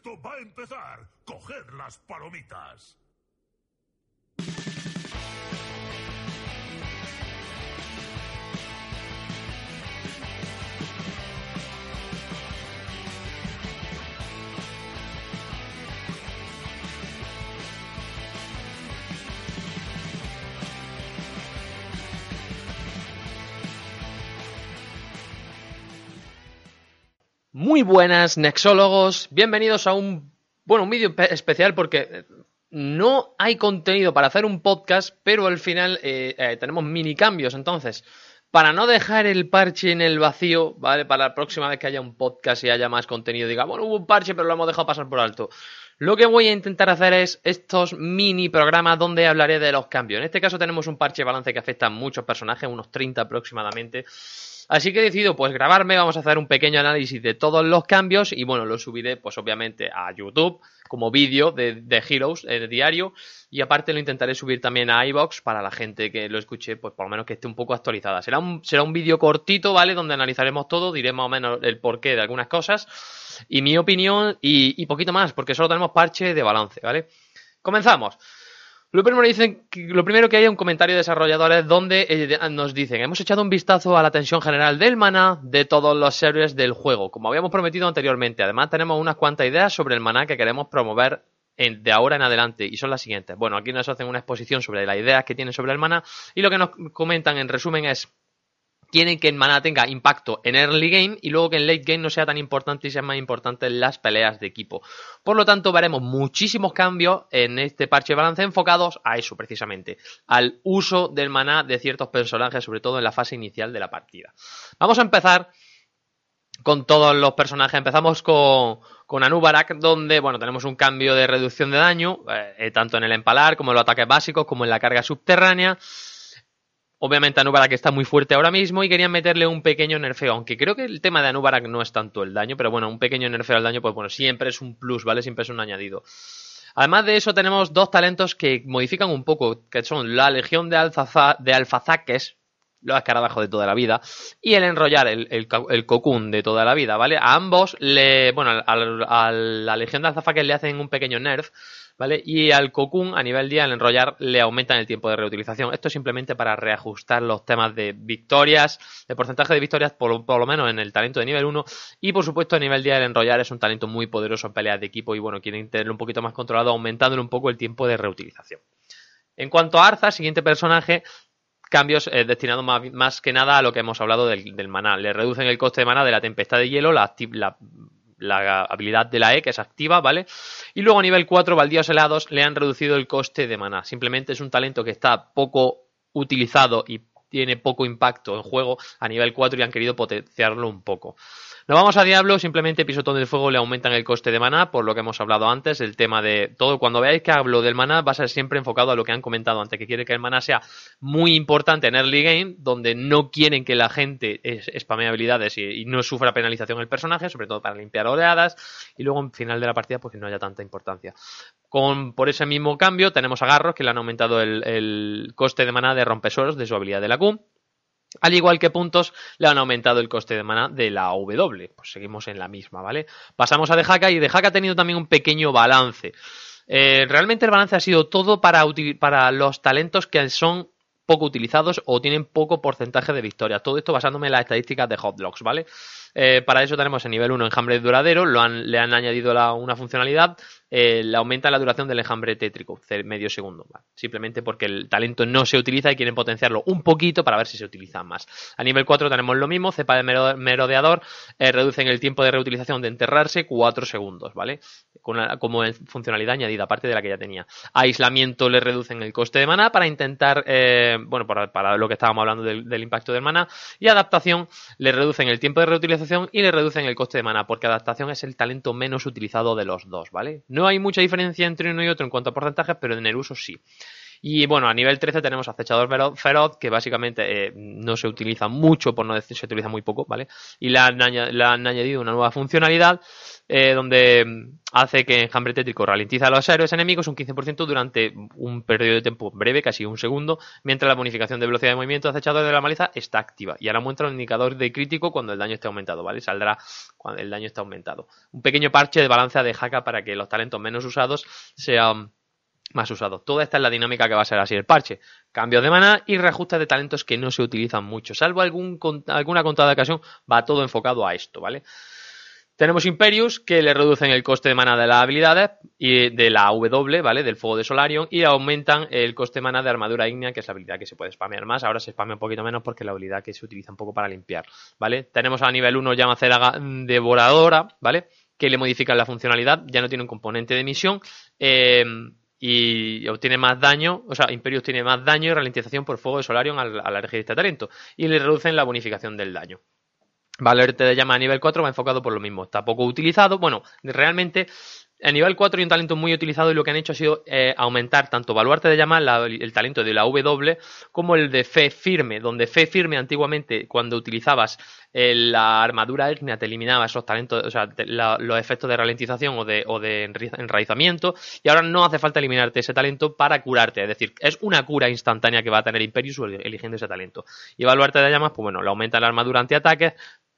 Esto va a empezar. Coged las palomitas. Muy buenas, nexólogos. Bienvenidos a un, bueno, un vídeo pe- especial porque no hay contenido para hacer un podcast, pero al final eh, eh, tenemos mini cambios. Entonces, para no dejar el parche en el vacío, ¿vale? Para la próxima vez que haya un podcast y haya más contenido, diga, bueno, hubo un parche, pero lo hemos dejado pasar por alto. Lo que voy a intentar hacer es estos mini programas donde hablaré de los cambios. En este caso tenemos un parche balance que afecta a muchos personajes, unos 30 aproximadamente. Así que he decidido pues grabarme, vamos a hacer un pequeño análisis de todos los cambios y bueno, lo subiré pues obviamente a YouTube como vídeo de, de Heroes diario y aparte lo intentaré subir también a iBox para la gente que lo escuche pues por lo menos que esté un poco actualizada. Será un, será un vídeo cortito, ¿vale? Donde analizaremos todo, diré más o menos el porqué de algunas cosas y mi opinión y, y poquito más porque solo tenemos parche de balance, ¿vale? Comenzamos. Lo primero, dicen, lo primero que hay es un comentario de desarrolladores donde eh, nos dicen, hemos echado un vistazo a la tensión general del maná de todos los servers del juego, como habíamos prometido anteriormente. Además tenemos unas cuantas ideas sobre el maná que queremos promover en- de ahora en adelante y son las siguientes. Bueno, aquí nos hacen una exposición sobre las ideas que tienen sobre el maná y lo que nos comentan en resumen es quieren que el maná tenga impacto en early game y luego que en late game no sea tan importante y sean más importantes las peleas de equipo. Por lo tanto, veremos muchísimos cambios en este parche de balance enfocados a eso precisamente, al uso del maná de ciertos personajes, sobre todo en la fase inicial de la partida. Vamos a empezar con todos los personajes. Empezamos con, con Anubarak, donde bueno, tenemos un cambio de reducción de daño, eh, tanto en el empalar como en los ataques básicos, como en la carga subterránea. Obviamente Anubarak está muy fuerte ahora mismo y querían meterle un pequeño nerfeo, aunque creo que el tema de Anubarak no es tanto el daño, pero bueno, un pequeño nerfeo al daño, pues bueno, siempre es un plus, ¿vale? Siempre es un añadido. Además de eso tenemos dos talentos que modifican un poco, que son la Legión de, de Alfazaques, los escarabajos de toda la vida, y el enrollar, el, el, cocoon de toda la vida, ¿vale? A ambos le, bueno, a la Legión de Alzazaques le hacen un pequeño nerf, ¿vale? Y al cocoon a nivel día, al enrollar, le aumentan el tiempo de reutilización. Esto es simplemente para reajustar los temas de victorias, de porcentaje de victorias, por, por lo menos en el talento de nivel 1, y por supuesto a nivel día el enrollar es un talento muy poderoso en peleas de equipo y bueno, quieren tenerlo un poquito más controlado, aumentándole un poco el tiempo de reutilización. En cuanto a Arza, siguiente personaje, cambios eh, destinados más, más que nada a lo que hemos hablado del, del maná. Le reducen el coste de maná de la tempestad de hielo, la, la, la habilidad de la E, que es activa, ¿vale? Y luego a nivel 4, baldíos helados, le han reducido el coste de maná. Simplemente es un talento que está poco utilizado y tiene poco impacto en juego a nivel 4 y han querido potenciarlo un poco. Nos vamos a Diablo, simplemente Pisotón del Fuego le aumentan el coste de maná, por lo que hemos hablado antes, el tema de todo. Cuando veáis que hablo del maná, va a ser siempre enfocado a lo que han comentado antes, que quiere que el maná sea muy importante en early game, donde no quieren que la gente spamee habilidades y, no sufra penalización el personaje, sobre todo para limpiar oleadas, y luego en final de la partida, pues que no haya tanta importancia. Con, por ese mismo cambio, tenemos a Garros, que le han aumentado el, el coste de maná de rompesuelos de su habilidad de la Al igual que puntos, le han aumentado el coste de maná de la W. Pues seguimos en la misma, ¿vale? Pasamos a De Haka y De Haka ha tenido también un pequeño balance. Eh, realmente el balance ha sido todo para, para los talentos que son poco utilizados o tienen poco porcentaje de victorias. Todo esto basándome en las estadísticas de Hotlocks, ¿vale? Eh, para eso tenemos en nivel 1 enjambre duradero, lo han, le han añadido una funcionalidad, eh, le aumenta la duración del enjambre tétrico, medio segundo, ¿vale? simplemente porque el talento no se utiliza y quieren potenciarlo un poquito para ver si se utiliza más. A nivel 4 tenemos lo mismo, cepa de mero- merodeador, eh, reducen el tiempo de reutilización de enterrarse 4 segundos, ¿vale? Como funcionalidad añadida, aparte de la que ya tenía. Aislamiento le reducen el coste de maná para intentar bueno, para, lo que estábamos hablando del, impacto del maná. Y adaptación, le reducen el tiempo de reutilización y le reducen el coste de maná, porque adaptación es el talento menos utilizado de los dos, ¿vale? No hay mucha diferencia entre uno y otro en cuanto a porcentajes, pero en el uso sí. Y bueno, a nivel 13 tenemos acechador feroz, que básicamente eh, no se utiliza mucho, por no decir se utiliza muy poco, ¿vale? Y le han, añadido una nueva funcionalidad eh, donde mm, hace que Enjambre Tétrico ralentiza a los héroes enemigos un 15% durante un periodo de tiempo breve, casi un segundo, mientras la bonificación de velocidad de movimiento de acechador de la maleza está activa. Y ahora muestra un indicador de crítico cuando el daño esté aumentado, ¿vale? Saldrá cuando el daño esté aumentado. Un pequeño parche de balanza de Haka para que los talentos menos usados sean más usados. Toda esta es la dinámica que va a ser así el parche. Cambios de maná y reajustes de talentos que no se utilizan mucho. Salvo algún, alguna contada ocasión, va todo enfocado a esto, ¿vale? Tenemos Imperius, que le reducen el coste de mana de las habilidades y de la W, ¿vale? Del fuego de Solarion y aumentan el coste de mana de armadura ígnea, que es la habilidad que se puede spamear más. Ahora se spamea un poquito menos porque es la habilidad que se utiliza un poco para limpiar, ¿vale? Tenemos a nivel 1 Llamacera Devoradora, ¿vale? Que le modifican la funcionalidad, ya no tiene un componente de misión. Eh, y obtiene más daño, o sea, Imperius tiene más daño y ralentización por fuego de Solarion al, al de este talento y le reducen la bonificación del daño. Valerte de llama a nivel 4 va enfocado por lo mismo, está poco utilizado, bueno, realmente a nivel 4 hay un talento muy utilizado y lo que han hecho ha sido eh, aumentar tanto Baluarte de Llama, el talento de la W, como el de Fe Firme, donde Fe Firme antiguamente cuando utilizabas eh, la armadura ígnea te eliminaba esos talentos, o sea, los efectos de ralentización o de, o de enraizamiento y ahora no hace falta eliminarte ese talento para curarte, es decir, es una cura instantánea que va a tener Imperius eligiendo ese talento. Y Baluarte de Llamas, pues bueno, le aumenta la armadura antiataques,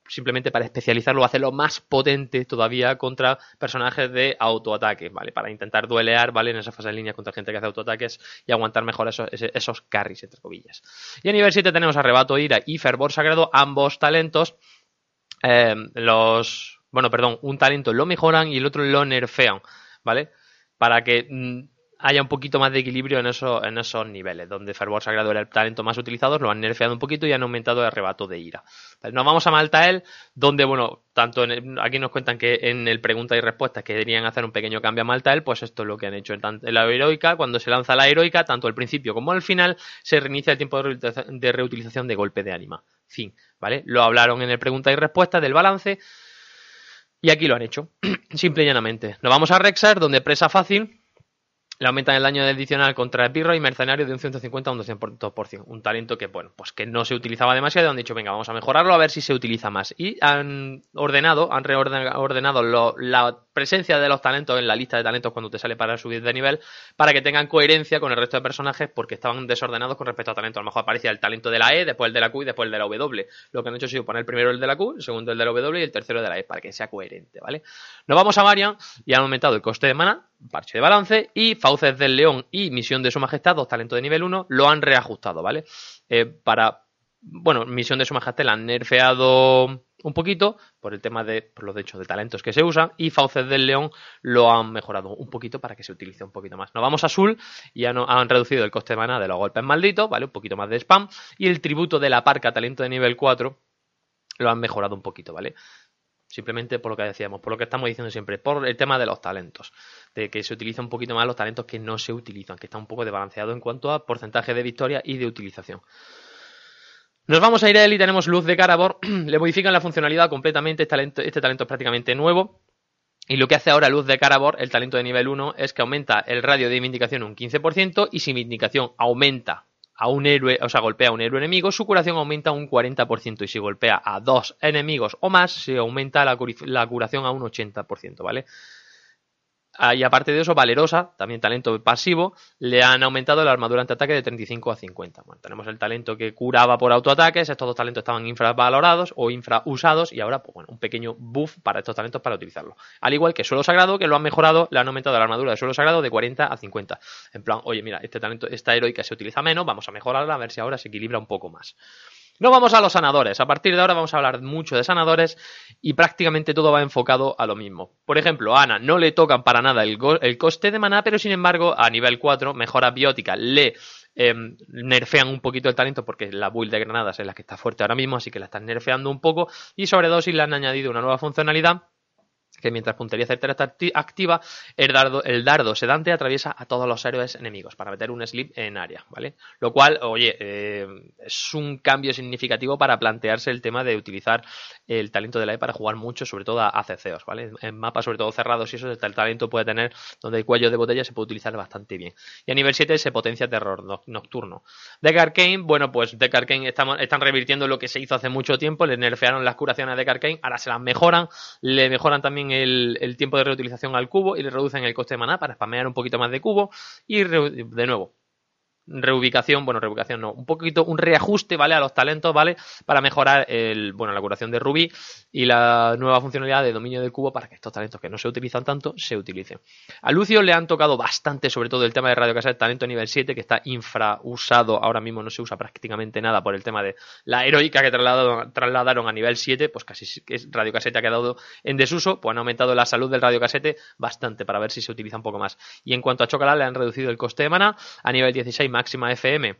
simplemente para especializarlo, hacerlo más potente todavía contra personajes de autoataque, ¿vale? Para intentar duelear, ¿vale? En esa fase de línea contra gente que hace autoataques y aguantar mejor esos, esos carries, entre comillas. Y a nivel 7 tenemos Arrebato Ira y Fervor Sagrado, ambos talentos. Eh, los. Bueno, perdón, un talento lo mejoran y el otro lo nerfean, ¿vale? Para que mm, haya un poquito más de equilibrio en, eso, en esos niveles, donde Fervor Sagrado era el talento más utilizado, lo han nerfeado un poquito y han aumentado el arrebato de ira. Nos vamos a Maltael, donde, bueno, tanto aquí nos cuentan que en el pregunta y respuesta querían hacer un pequeño cambio a Maltael, pues esto es lo que han hecho en, la heroica. Cuando se lanza la heroica, tanto al principio como al final, se reinicia el tiempo de reutilización de golpe de ánima. Fin, ¿vale? Lo hablaron en el pregunta y respuesta del balance. Y aquí lo han hecho, simple y llanamente. Nos vamos a Rexar, donde presa fácil, le aumentan el daño adicional contra el pirro y mercenario de un 150 a un 200%. Un talento que, bueno, pues que no se utilizaba demasiado han dicho, venga, vamos a mejorarlo a ver si se utiliza más. Y han ordenado, han reordenado la presencia de los talentos en la lista de talentos cuando te sale para subir de nivel, para que tengan coherencia con el resto de personajes porque estaban desordenados con respecto a talento. A lo mejor aparecía el talento de la E, después el de la Q y después el de la W. Lo que han hecho ha sido poner primero el de la Q, el segundo el de la W y el tercero de la E, para que sea coherente, ¿vale? Nos vamos a Marian y han aumentado el coste de mana, parche de balance, y Fauces del León y Misión de Su Majestad, dos talentos de nivel 1, lo han reajustado, ¿vale? Eh, para, bueno, Misión de Su Majestad la han nerfeado un poquito por el tema de por los hechos de talentos que se usan y Fauces del León lo han mejorado un poquito para que se utilice un poquito más. Nos vamos a Azul y ya no, han reducido el coste de mana de los golpes malditos, ¿vale? Un poquito más de spam y el tributo de la parca talento de nivel 4 lo han mejorado un poquito, ¿vale? Simplemente por lo que decíamos, por lo que estamos diciendo siempre, por el tema de los talentos, de que se utiliza un poquito más los talentos que no se utilizan, que está un poco desbalanceado en cuanto a porcentaje de victoria y de utilización. Nos vamos a ir a él y tenemos Luz de Carabor. Le modifican la funcionalidad completamente. Este talento, este talento es prácticamente nuevo. Y lo que hace ahora Luz de Carabor, el talento de nivel 1, es que aumenta el radio de vindicación un 15% y si vindicación aumenta a un héroe, o sea, golpea a un héroe enemigo, su curación aumenta un 40% y si golpea a dos enemigos o más, se aumenta la curación a un 80%, ¿vale? Ah, y aparte de eso, Valerosa, también talento pasivo, le han aumentado la armadura antiataque de 35 a 50. Bueno, tenemos el talento que curaba por autoataques, estos dos talentos estaban infravalorados o infrausados y ahora, pues bueno, un pequeño buff para estos talentos para utilizarlo. Al igual que Suelo Sagrado, que lo han mejorado, le han aumentado la armadura de Suelo Sagrado de 40 a 50. En plan, oye, mira, este talento, esta heroica se utiliza menos, vamos a mejorarla a ver si ahora se equilibra un poco más. No vamos a los sanadores. A partir de ahora vamos a hablar mucho de sanadores y prácticamente todo va enfocado a lo mismo. Por ejemplo, a Ana no le tocan para nada el, coste de maná, pero sin embargo, a nivel 4, mejora biótica, le em, nerfean un poquito el talento porque la build de granadas es la que está fuerte ahora mismo, así que la están nerfeando un poco. Y sobre dosis le han añadido una nueva funcionalidad que mientras puntería certera está activa, el dardo, el dardo sedante atraviesa a todos los héroes enemigos para meter un slip en área, ¿vale? Lo cual, oye, eh, es un cambio significativo para plantearse el tema de utilizar el talento de la E para jugar mucho, sobre todo a CCOs, ¿vale? En mapas sobre todo cerrados y eso, el talento puede tener, donde hay cuello de botella, se puede utilizar bastante bien. Y a nivel 7 se potencia terror nocturno. Deck bueno, pues Deck Arcane estamos, están revirtiendo lo que se hizo hace mucho tiempo, le nerfearon las curaciones de Deck ahora se las mejoran, le mejoran también el, tiempo de reutilización al cubo y le reducen el coste de maná para spamear un poquito más de cubo y de nuevo reubicación, bueno, reubicación no, un poquito, un reajuste, ¿vale? A los talentos, ¿vale? Para mejorar el, bueno, la curación de Ruby y la nueva funcionalidad de dominio del cubo para que estos talentos que no se utilizan tanto se utilicen. A Lucio le han tocado bastante, sobre todo el tema de Radio Cassette, talento nivel 7, que está infrausado, ahora mismo no se usa prácticamente nada por el tema de la heroica que trasladaron, trasladaron a nivel 7, pues casi que Radio Cassette ha quedado en desuso, pues han aumentado la salud del Radio Cassette bastante para ver si se utiliza un poco más. Y en cuanto a Chocolate, le han reducido el coste de mana a nivel 16 máxima FM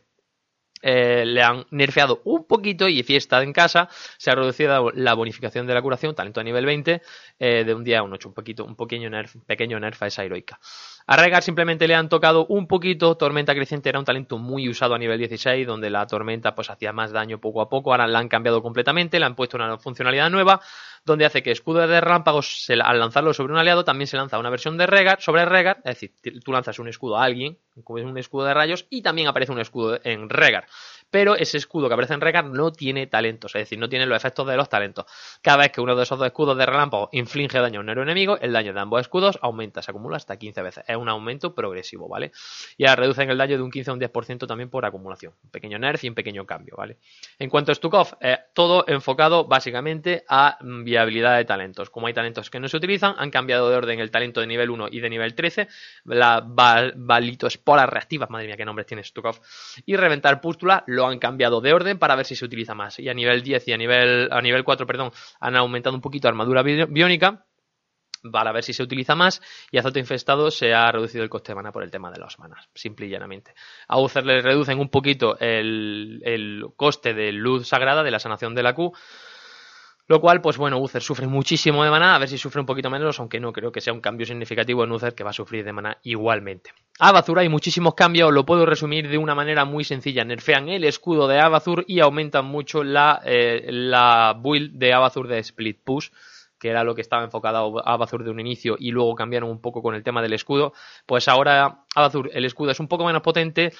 eh, le han nerfeado un poquito y fiesta en casa, se ha reducido la bonificación de la curación, talento a nivel 20, eh, de un día a un 8, un poquito, un pequeño nerf, pequeño nerf a esa heroica. A Regar simplemente le han tocado un poquito, Tormenta Creciente era un talento muy usado a nivel 16, donde la tormenta pues hacía más daño poco a poco, ahora la han cambiado completamente, le han puesto una funcionalidad nueva, donde hace que escudo de relámpagos, al lanzarlo sobre un aliado, también se lanza una versión de Regar, sobre Regar, es decir, tú lanzas un escudo a alguien, un escudo de rayos, y también aparece un escudo en Regar pero ese escudo que aparece en Regar no tiene talentos, es decir, no tiene los efectos de los talentos. Cada vez que uno de esos dos escudos de relámpago inflige daño a un enemigo, el daño de ambos escudos aumenta, se acumula hasta 15 veces. Es un aumento progresivo, ¿vale? Y ahora reducen el daño de un 15 a un 10% también por acumulación. Un pequeño nerf y un pequeño cambio, ¿vale? En cuanto a Stukov, eh, todo enfocado básicamente a viabilidad de talentos. Como hay talentos que no se utilizan, han cambiado de orden el talento de nivel 1 y de nivel 13, la balito esporas reactivas, madre mía, qué nombres tiene Stukov, y reventar pústula, lo han cambiado de orden para ver si se utiliza más. Y a nivel 10 y a nivel, a nivel 4, perdón, han aumentado un poquito armadura biónica para ver si se utiliza más y azote infestado se ha reducido el coste de mana por el tema de las manas, simple y llanamente. A Uther le reducen un poquito el, el coste de luz sagrada de la sanación de la Q lo cual, pues bueno, Uther sufre muchísimo de mana, a ver si sufre un poquito menos, aunque no creo que sea un cambio significativo en Uther que va a sufrir de mana igualmente. Abazur hay muchísimos cambios, lo puedo resumir de una manera muy sencilla. Nerfean el escudo de Abazur y aumentan mucho la, eh, la build de Abazur de Split Push que era lo que estaba enfocado a Abazur de un inicio y luego cambiaron un poco con el tema del escudo, pues ahora Abazur el escudo es un poco menos potente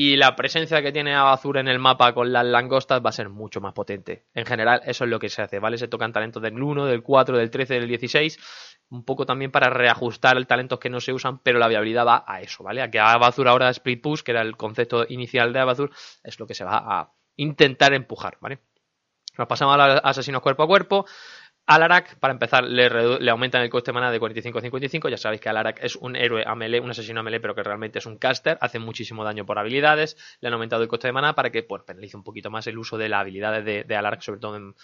y la presencia que tiene Abazur en el mapa con las langostas va a ser mucho más potente. En general, eso es lo que se hace, ¿vale? Se tocan talentos del 1, del 4, del 13, del 16, un poco también para reajustar el talentos que no se usan, pero la viabilidad va a eso, ¿vale? A que Abazur ahora Split Push, que era el concepto inicial de Abazur, es lo que se va a intentar empujar, ¿vale? Nos pasamos a los asesinos cuerpo a cuerpo. Alarak, para empezar, le, le, aumentan el coste de mana de 45 a 55. Ya sabéis que Alarak es un héroe a melee, un asesino a melee, pero que realmente es un caster. Hace muchísimo daño por habilidades. Le han aumentado el coste de mana para que pues, penalice un poquito más el uso de las habilidades de, de Alarak, sobre todo en,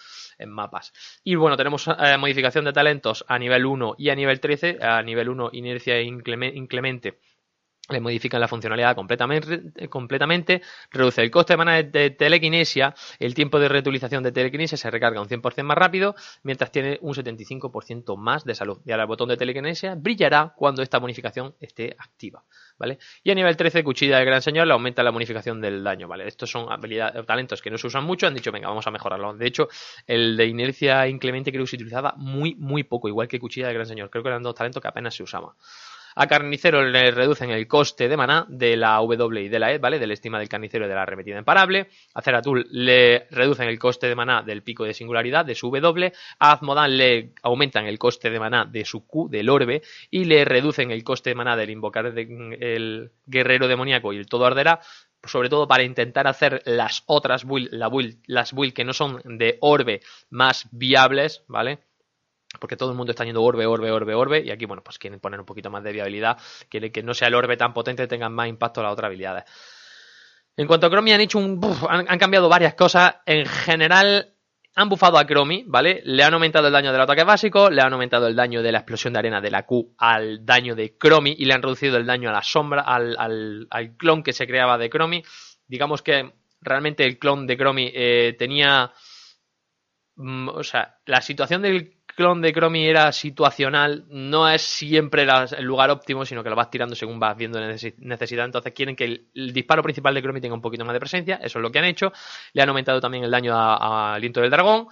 mapas. Y bueno, tenemos eh, modificación de talentos a nivel 1 y a nivel 13. A nivel 1, inercia inclemente le modifican la funcionalidad completamente, completamente, reduce el coste de mana de, telequinesia, el tiempo de reutilización de telequinesia se recarga un 100% más rápido, mientras tiene un 75% más de salud. Y ahora el botón de telequinesia brillará cuando esta bonificación esté activa, ¿vale? Y a nivel 13, Cuchilla del Gran Señor le aumenta la bonificación del daño, ¿vale? Estos son habilidades, talentos que no se usan mucho, han dicho, venga, vamos a mejorarlo. De hecho, el de inercia inclemente creo que se utilizaba muy, muy poco, igual que Cuchilla del Gran Señor. Creo que eran dos talentos que apenas se usaban. A Carnicero le reducen el coste de maná de la W y de la E, ¿vale? Del estima del carnicero y de la arremetida imparable. A Zeratul le reducen el coste de maná del pico de singularidad de su W. A Azmodan le aumentan el coste de maná de su Q, del orbe. Y le reducen el coste de maná del invocar el guerrero demoníaco y el todo arderá sobre todo para intentar hacer las otras build, la build, las build que no son de orbe más viables, ¿vale? Porque todo el mundo está yendo orbe, orbe, orbe, orbe, y aquí, bueno, pues quieren poner un poquito más de viabilidad, quieren que no sea el orbe tan potente, tengan más impacto las otras habilidades. En cuanto a Chromie, han hecho un. han, cambiado varias cosas. En general, han bufado a Chromie, ¿vale? Le han aumentado el daño del ataque básico, le han aumentado el daño de la explosión de arena de la Q al daño de Chromie y le han reducido el daño a la sombra, al, al, clon que se creaba de Chromie. Digamos que realmente el clon de Chromie eh, tenía. Mm, o sea, la situación del clon de Chromie era situacional, no es siempre el lugar óptimo, sino que lo vas tirando según vas viendo necesidad. Entonces quieren que el, disparo principal de Chromie tenga un poquito más de presencia, eso es lo que han hecho. Le han aumentado también el daño al aliento del dragón,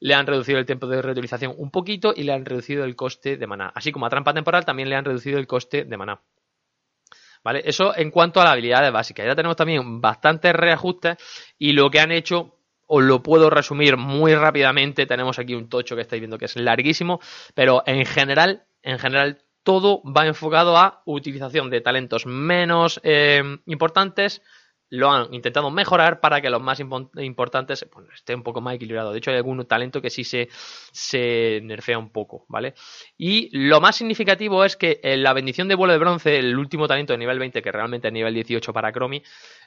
le han reducido el tiempo de reutilización un poquito y le han reducido el coste de maná. Así como a trampa temporal también le han reducido el coste de maná. ¿Vale? Eso en cuanto a las habilidades básicas. Ya tenemos también bastantes reajustes y lo que han hecho os lo puedo resumir muy rápidamente. Tenemos aquí un tocho que estáis viendo que es larguísimo, pero en general, en general todo va enfocado a utilización de talentos menos eh, importantes lo han intentado mejorar para que los más importantes pues, esté un poco más equilibrado. De hecho, hay algún talento que sí se, se nerfea un poco, ¿vale? Y lo más significativo es que en la bendición de vuelo de bronce, el último talento de nivel 20, que realmente es nivel 18 para Chromie,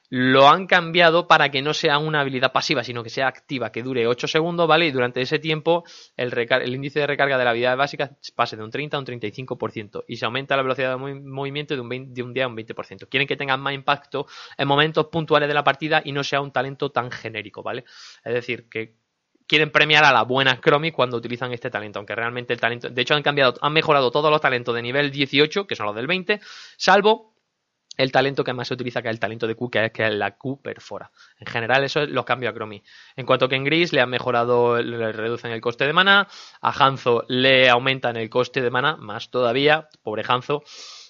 lo han cambiado para que no sea una habilidad pasiva, sino que sea activa, que dure 8 segundos, ¿vale? Y durante ese tiempo el, índice de recarga de la habilidad básica pase de un 30 a un 35% y se aumenta la velocidad de movimiento de un, de un día a un 20%. Quieren que tengan más impacto en momentos puntuales de la partida y no sea un talento tan genérico, ¿vale? Es decir, que quieren premiar a la buena Chromie cuando utilizan este talento, aunque realmente el talento, de hecho han cambiado, han mejorado todos los talentos de nivel 18, que son los del 20, salvo el talento que más se utiliza, que es el talento de Q, que es que la Q perfora. En general, eso es los a Chromie. En cuanto que en Gris le han mejorado, le reducen el coste de mana, a Hanzo le aumentan el coste de mana, más todavía, pobre Hanzo.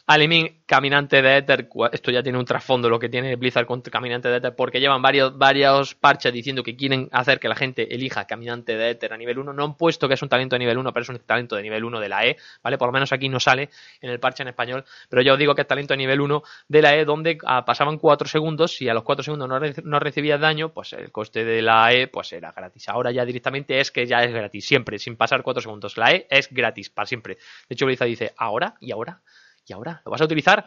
Alimin, Caminante de Ether, esto ya tiene un trasfondo lo que tiene Blizzard con Caminante de Ether, porque llevan varios, varios parches diciendo que quieren hacer que la gente elija Caminante de Ether a nivel 1. No han puesto que es un talento de nivel 1, pero es un talento de nivel 1 de la E, ¿vale? Por lo menos aquí no sale en el parche en español, pero yo os digo que es talento de nivel 1 de la E, donde ah, pasaban 4 segundos, y a los 4 segundos no, no recibías daño, pues el coste de la E pues era gratis. Ahora ya directamente es que ya es gratis, siempre, sin pasar 4 segundos. La E es gratis, para siempre. De hecho, Blizzard dice, ahora y ahora ¿Y ahora? ¿Lo vas a utilizar?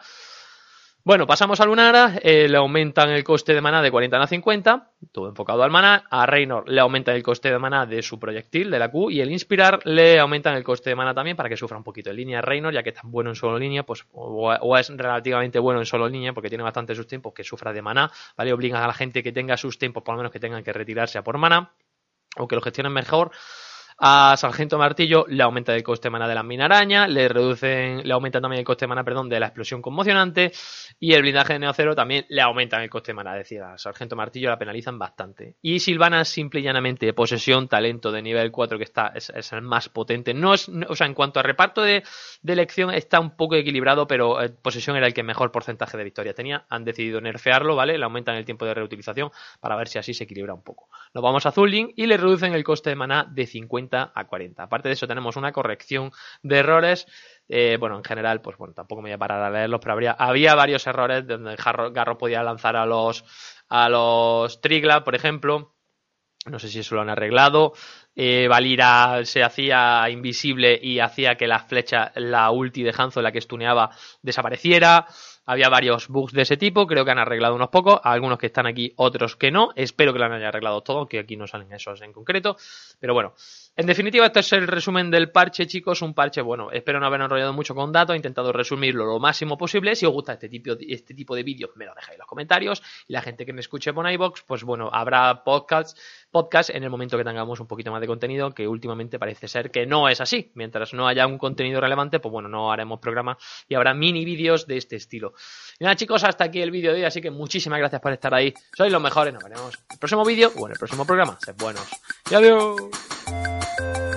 Bueno, pasamos a Lunara, eh, le aumentan el coste de maná de 40 a 50, todo enfocado al maná. A Reynor le aumentan el coste de maná de su proyectil, de la Q, y el Inspirar le aumentan el coste de maná también para que sufra un poquito en línea. Reynor, ya que es tan bueno en solo línea, pues, o, es relativamente bueno en solo línea, porque tiene bastante sus tiempos, que sufra de maná, ¿vale? Obligan a la gente que tenga sus tiempos, por lo menos que tengan que retirarse a por maná, o que lo gestionen mejor. A Sargento Martillo le aumenta el coste de mana de la mina le reducen, le aumentan también el coste de mana, perdón, de la explosión conmocionante y el blindaje de Neocero también le aumentan el coste de mana, decía Sargento Martillo la penalizan bastante. Y Silvana simple y llanamente posesión, talento de nivel 4 que está es, el más potente. No es, o sea, en cuanto a reparto de, elección está un poco equilibrado, pero eh, posesión era el que mejor porcentaje de victoria tenía. Han decidido nerfearlo, ¿vale? Le aumentan el tiempo de reutilización para ver si así se equilibra un poco. Nos vamos a Zulling y le reducen el coste de mana de 50 a 40. Aparte de eso, tenemos una corrección de errores. Eh, bueno, en general, pues bueno, tampoco me voy a parar a leerlos, pero había varios errores donde Garro podía lanzar a los, a los Trigla, por ejemplo. No sé si eso lo han arreglado. Eh, Valira se hacía invisible y hacía que la flecha, la ulti de Hanzo, la que estuneaba, desapareciera. Había varios bugs de ese tipo, creo que han arreglado unos pocos, algunos que están aquí, otros que no. Espero que lo hayan arreglado todo, aunque aquí no salen esos en concreto. Pero bueno, en definitiva, este es el resumen del parche, chicos. Un parche, bueno, espero no haber enrollado mucho con datos. He intentado resumirlo lo máximo posible. Si os gusta este tipo, este tipo de vídeos, me lo dejáis en los comentarios. Y la gente que me escuche por iBox, pues bueno, habrá podcasts podcast en el momento que tengamos un poquito más de contenido, que últimamente parece ser que no es así. Mientras no haya un contenido relevante, pues bueno, no haremos programa y habrá mini vídeos de este estilo. Y nada, chicos, hasta aquí el vídeo de hoy, así que muchísimas gracias por estar ahí. Sois los mejores, nos veremos en el próximo vídeo o en el próximo programa. Sed buenos. Y adiós.